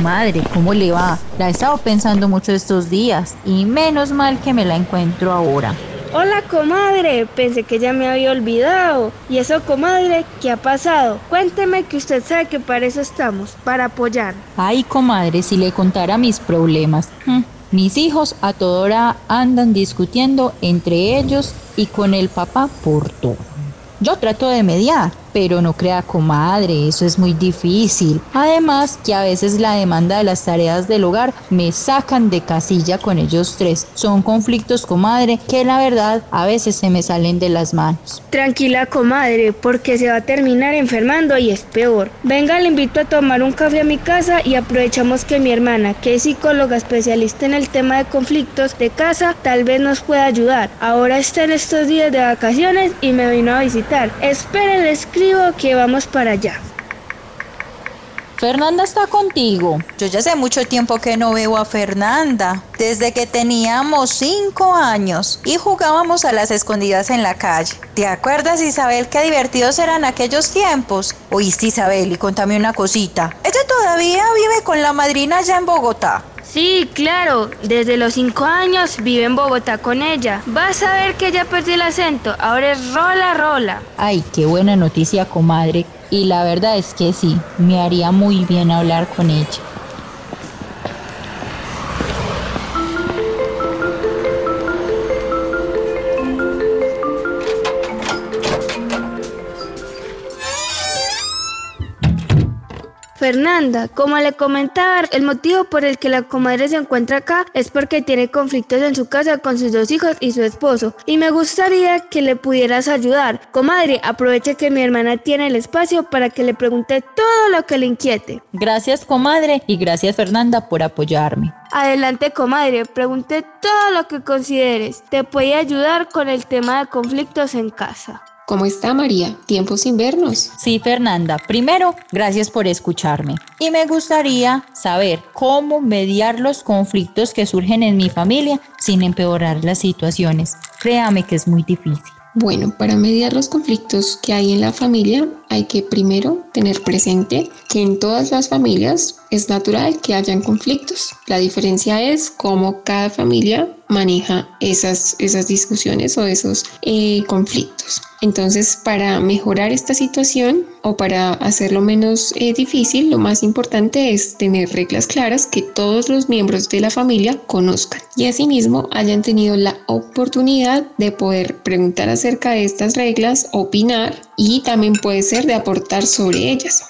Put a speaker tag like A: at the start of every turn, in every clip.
A: Comadre, ¿cómo le va? La he estado pensando mucho estos días y menos mal que me la encuentro ahora.
B: Hola comadre, pensé que ya me había olvidado. ¿Y eso comadre? ¿Qué ha pasado? Cuénteme que usted sabe que para eso estamos, para apoyar.
A: Ay, comadre, si le contara mis problemas. Mm, Mis hijos a toda hora andan discutiendo entre ellos y con el papá por todo. Yo trato de mediar, pero no crea comadre, eso es muy difícil. Además que a veces la demanda de las tareas del hogar me sacan de casilla con ellos tres. Son conflictos comadre que la verdad a veces se me salen de las manos.
B: Tranquila comadre, porque se va a terminar enfermando y es peor. Venga, le invito a tomar un café a mi casa y aprovechamos que mi hermana, que es psicóloga especialista en el tema de conflictos de casa, tal vez nos pueda ayudar. Ahora está en estos días de vacaciones y me vino a visitar. Esperen, le escribo que vamos para allá.
A: Fernanda está contigo. Yo ya hace mucho tiempo que no veo a Fernanda. Desde que teníamos cinco años y jugábamos a las escondidas en la calle. ¿Te acuerdas, Isabel, qué divertidos eran aquellos tiempos? Oíste, Isabel, y contame una cosita. Ella todavía vive con la madrina allá en Bogotá.
B: Sí, claro, desde los 5 años vive en Bogotá con ella. Vas a ver que ya perdió el acento, ahora es rola rola.
A: Ay, qué buena noticia, comadre. Y la verdad es que sí, me haría muy bien hablar con ella.
B: Fernanda, como le comentaba, el motivo por el que la comadre se encuentra acá es porque tiene conflictos en su casa con sus dos hijos y su esposo. Y me gustaría que le pudieras ayudar. Comadre, aproveche que mi hermana tiene el espacio para que le pregunte todo lo que le inquiete.
A: Gracias, comadre, y gracias, Fernanda, por apoyarme.
B: Adelante, comadre, pregunte todo lo que consideres. Te puede ayudar con el tema de conflictos en casa.
C: ¿Cómo está María? Tiempo sin vernos.
A: Sí, Fernanda. Primero, gracias por escucharme. Y me gustaría saber cómo mediar los conflictos que surgen en mi familia sin empeorar las situaciones. Créame que es muy difícil.
C: Bueno, para mediar los conflictos que hay en la familia hay que primero tener presente que en todas las familias es natural que hayan conflictos. La diferencia es cómo cada familia maneja esas, esas discusiones o esos eh, conflictos. Entonces, para mejorar esta situación o para hacerlo menos eh, difícil, lo más importante es tener reglas claras que todos los miembros de la familia conozcan y asimismo hayan tenido la oportunidad de poder preguntar acerca de estas reglas, opinar y también puede ser de aportar sobre ellas.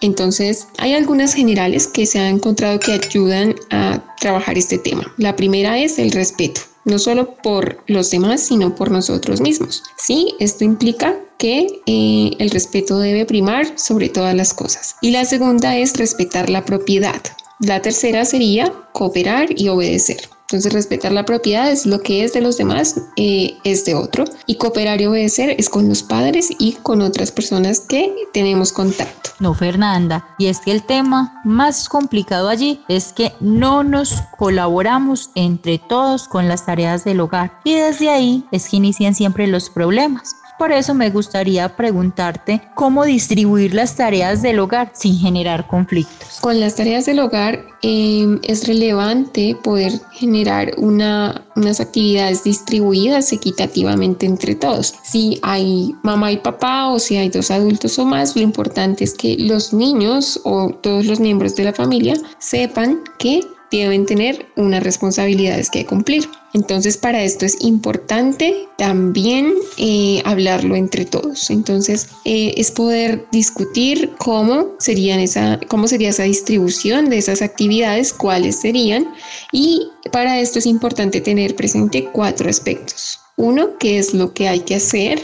C: Entonces, hay algunas generales que se han encontrado que ayudan a trabajar este tema. La primera es el respeto no solo por los demás, sino por nosotros mismos. Sí, esto implica que eh, el respeto debe primar sobre todas las cosas. Y la segunda es respetar la propiedad. La tercera sería cooperar y obedecer. Entonces respetar la propiedad es lo que es de los demás, eh, es de otro. Y cooperar y obedecer es con los padres y con otras personas que tenemos contacto.
A: No, Fernanda. Y es que el tema más complicado allí es que no nos colaboramos entre todos con las tareas del hogar. Y desde ahí es que inician siempre los problemas. Por eso me gustaría preguntarte cómo distribuir las tareas del hogar sin generar conflictos.
C: Con las tareas del hogar eh, es relevante poder generar una, unas actividades distribuidas equitativamente entre todos. Si hay mamá y papá o si hay dos adultos o más, lo importante es que los niños o todos los miembros de la familia sepan que deben tener unas responsabilidades que cumplir. Entonces para esto es importante también eh, hablarlo entre todos. Entonces eh, es poder discutir cómo, serían esa, cómo sería esa distribución de esas actividades, cuáles serían. Y para esto es importante tener presente cuatro aspectos. Uno, qué es lo que hay que hacer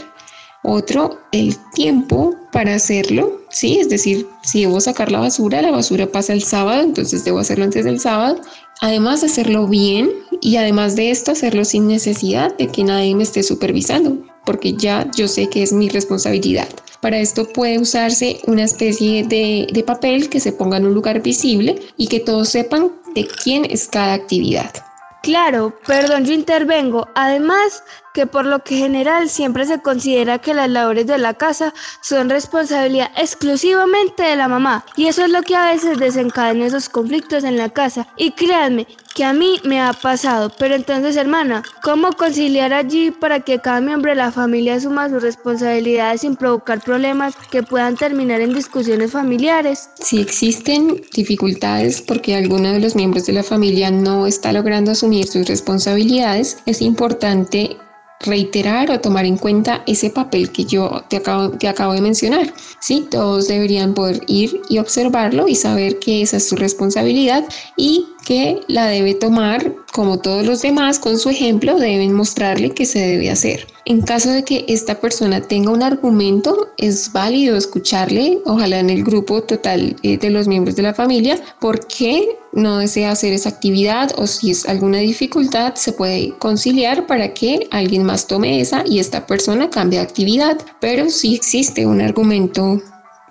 C: otro, el tiempo para hacerlo, ¿sí? Es decir, si debo sacar la basura, la basura pasa el sábado, entonces debo hacerlo antes del sábado. Además, hacerlo bien y además de esto, hacerlo sin necesidad de que nadie me esté supervisando, porque ya yo sé que es mi responsabilidad. Para esto puede usarse una especie de, de papel que se ponga en un lugar visible y que todos sepan de quién es cada actividad.
B: Claro, perdón, yo intervengo. Además, que por lo que general siempre se considera que las labores de la casa son responsabilidad exclusivamente de la mamá. Y eso es lo que a veces desencadena esos conflictos en la casa. Y créanme que a mí me ha pasado. Pero entonces, hermana, ¿cómo conciliar allí para que cada miembro de la familia asuma sus responsabilidades sin provocar problemas que puedan terminar en discusiones familiares?
C: Si existen dificultades porque alguno de los miembros de la familia no está logrando asumir sus responsabilidades, es importante reiterar o tomar en cuenta ese papel que yo te acabo, de mencionar. Sí, todos deberían poder ir y observarlo y saber que esa es su responsabilidad y que la debe tomar como todos los demás con su ejemplo, deben mostrarle que se debe hacer. En caso de que esta persona tenga un argumento, es válido escucharle, ojalá en el grupo total eh, de los miembros de la familia, por qué no desea hacer esa actividad o si es alguna dificultad, se puede conciliar para que alguien más tome esa y esta persona cambie de actividad. Pero si existe un argumento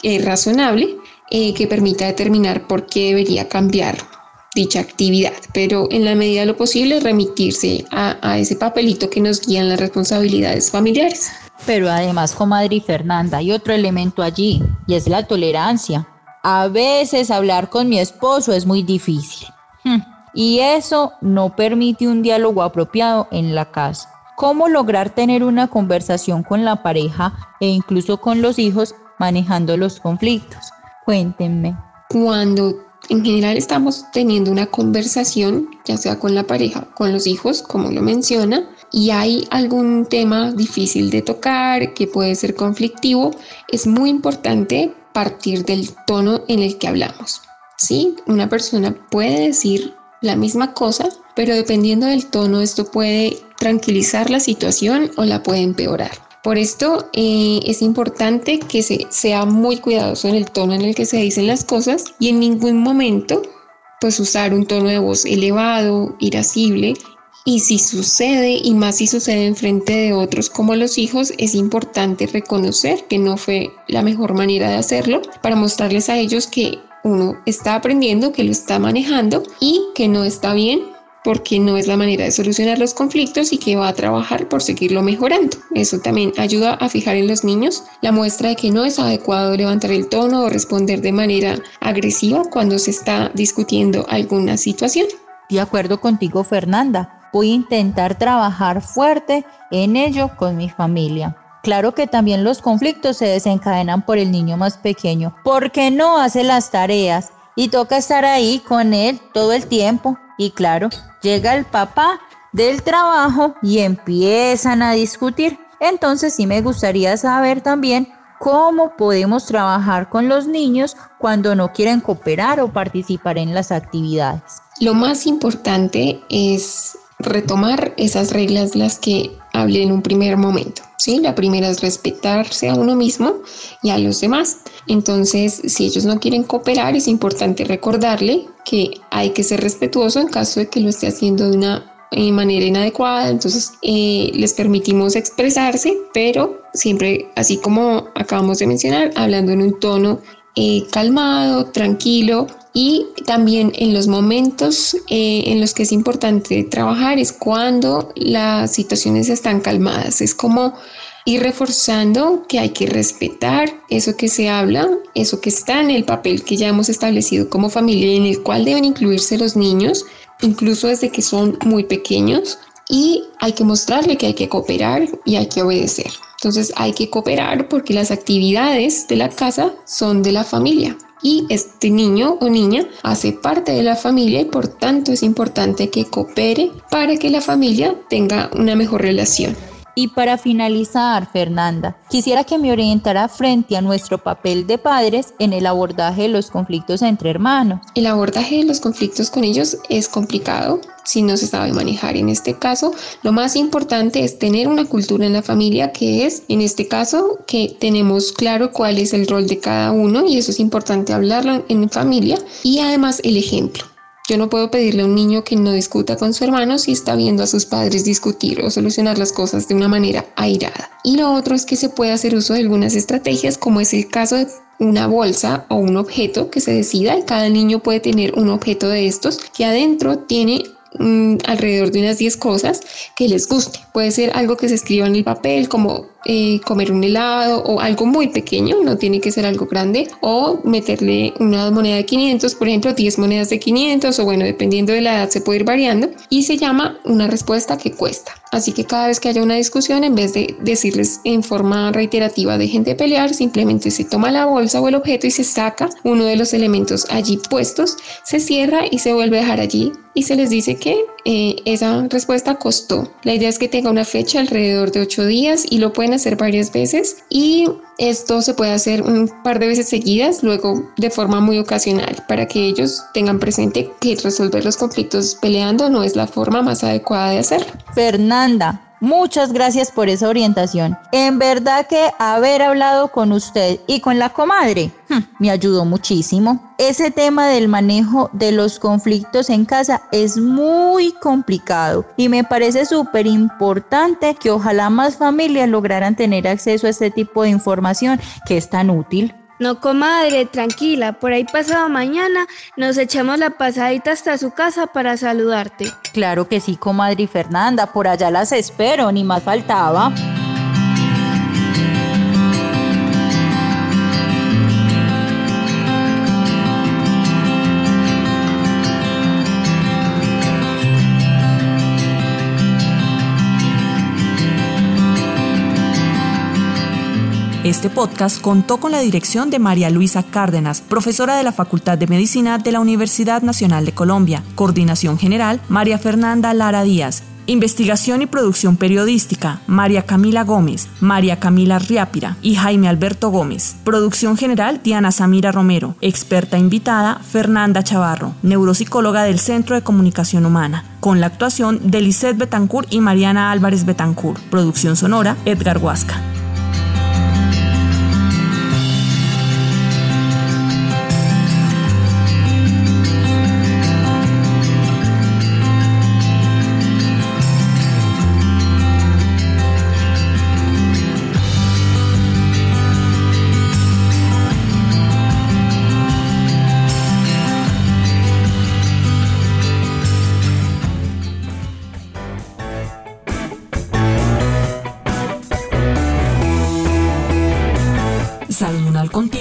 C: eh, razonable eh, que permita determinar por qué debería cambiar dicha actividad, pero en la medida de lo posible remitirse a, ese papelito que nos guían las responsabilidades familiares.
A: Pero además, comadre Fernanda, hay otro elemento allí y es la tolerancia. A veces hablar con mi esposo es muy difícil. Hmm. Y eso no permite un diálogo apropiado en la casa. ¿Cómo lograr tener una conversación con la pareja e incluso con los hijos manejando los conflictos? Cuéntenme.
C: Cuando en general estamos teniendo una conversación, ya sea con la pareja, con los hijos, como lo menciona, y hay algún tema difícil de tocar que puede ser conflictivo, es muy importante partir del tono en el que hablamos. ¿sí? Una persona puede decir la misma cosa, pero dependiendo del tono esto puede tranquilizar la situación o la puede empeorar. Por esto eh, es importante que se sea muy cuidadoso en el tono en el que se dicen las cosas y en ningún momento pues usar un tono de voz elevado, irascible. Y si sucede, y más si sucede en frente de otros como los hijos, es importante reconocer que no fue la mejor manera de hacerlo para mostrarles a ellos que uno está aprendiendo, que lo está manejando y que no está bien porque no es la manera de solucionar los conflictos y que va a trabajar por seguirlo mejorando. Eso también ayuda a fijar en los niños la muestra de que no es adecuado levantar el tono o responder de manera agresiva cuando se está discutiendo alguna situación.
A: De acuerdo contigo, Fernanda voy a intentar trabajar fuerte en ello con mi familia. Claro que también los conflictos se desencadenan por el niño más pequeño, porque no hace las tareas y toca estar ahí con él todo el tiempo. Y claro, llega el papá del trabajo y empiezan a discutir. Entonces sí me gustaría saber también cómo podemos trabajar con los niños cuando no quieren cooperar o participar en las actividades.
C: Lo más importante es retomar esas reglas las que hablé en un primer momento. ¿Sí? La primera es respetarse a uno mismo y a los demás. Entonces, si ellos no quieren cooperar, es importante recordarle que hay que ser respetuoso en caso de que lo esté haciendo de una eh, manera inadecuada. Entonces, eh, les permitimos expresarse, pero siempre, así como acabamos de mencionar, hablando en un tono eh, calmado, tranquilo, y también en los momentos eh, en los que es importante trabajar es cuando las situaciones están calmadas. Es como ir reforzando que hay que respetar eso que se habla, eso que está en el papel que ya hemos establecido como familia en el cual deben incluirse los niños, incluso desde que son muy pequeños. Y hay que mostrarle que hay que cooperar y hay que obedecer. Entonces hay que cooperar porque las actividades de la casa son de la familia y este niño o niña hace parte de la familia y por tanto es importante que coopere para que la familia tenga una mejor relación.
A: Y para finalizar, Fernanda, quisiera que me orientara frente a nuestro papel de padres en el abordaje de los conflictos entre hermanos.
C: El abordaje de los conflictos con ellos es complicado si no se sabe manejar. En este caso, lo más importante es tener una cultura en la familia que es, en este caso, que tenemos claro cuál es el rol de cada uno y eso es importante hablarlo en familia y además el ejemplo. Yo no puedo pedirle a un niño que no discuta con su hermano si está viendo a sus padres discutir o solucionar las cosas de una manera airada. Y lo otro es que se puede hacer uso de algunas estrategias, como es el caso de una bolsa o un objeto que se decida. Cada niño puede tener un objeto de estos que adentro tiene mm, alrededor de unas 10 cosas que les guste. Puede ser algo que se escriba en el papel, como eh, comer un helado o algo muy pequeño, no tiene que ser algo grande, o meterle una moneda de 500, por ejemplo, 10 monedas de 500, o bueno, dependiendo de la edad se puede ir variando, y se llama una respuesta que cuesta. Así que cada vez que haya una discusión, en vez de decirles en forma reiterativa dejen de pelear, simplemente se toma la bolsa o el objeto y se saca uno de los elementos allí puestos, se cierra y se vuelve a dejar allí y se les dice que eh, esa respuesta costó. La idea es que tenga una fecha alrededor de 8 días y lo pueden hacer varias veces y esto se puede hacer un par de veces seguidas, luego de forma muy ocasional, para que ellos tengan presente que resolver los conflictos peleando no es la forma más adecuada de hacerlo.
A: Fernanda, Muchas gracias por esa orientación. En verdad que haber hablado con usted y con la comadre hmm, me ayudó muchísimo. Ese tema del manejo de los conflictos en casa es muy complicado y me parece súper importante que ojalá más familias lograran tener acceso a este tipo de información que es tan útil.
B: No, comadre, tranquila, por ahí pasado mañana nos echamos la pasadita hasta su casa para saludarte.
A: Claro que sí, comadre Fernanda, por allá las espero, ni más faltaba.
D: Este podcast contó con la dirección de María Luisa Cárdenas, profesora de la Facultad de Medicina de la Universidad Nacional de Colombia. Coordinación General, María Fernanda Lara Díaz. Investigación y producción periodística, María Camila Gómez, María Camila Riápira y Jaime Alberto Gómez. Producción general, Diana Samira Romero. Experta invitada, Fernanda Chavarro, neuropsicóloga del Centro de Comunicación Humana. Con la actuación de Lisette Betancourt y Mariana Álvarez Betancourt. Producción sonora, Edgar Huasca.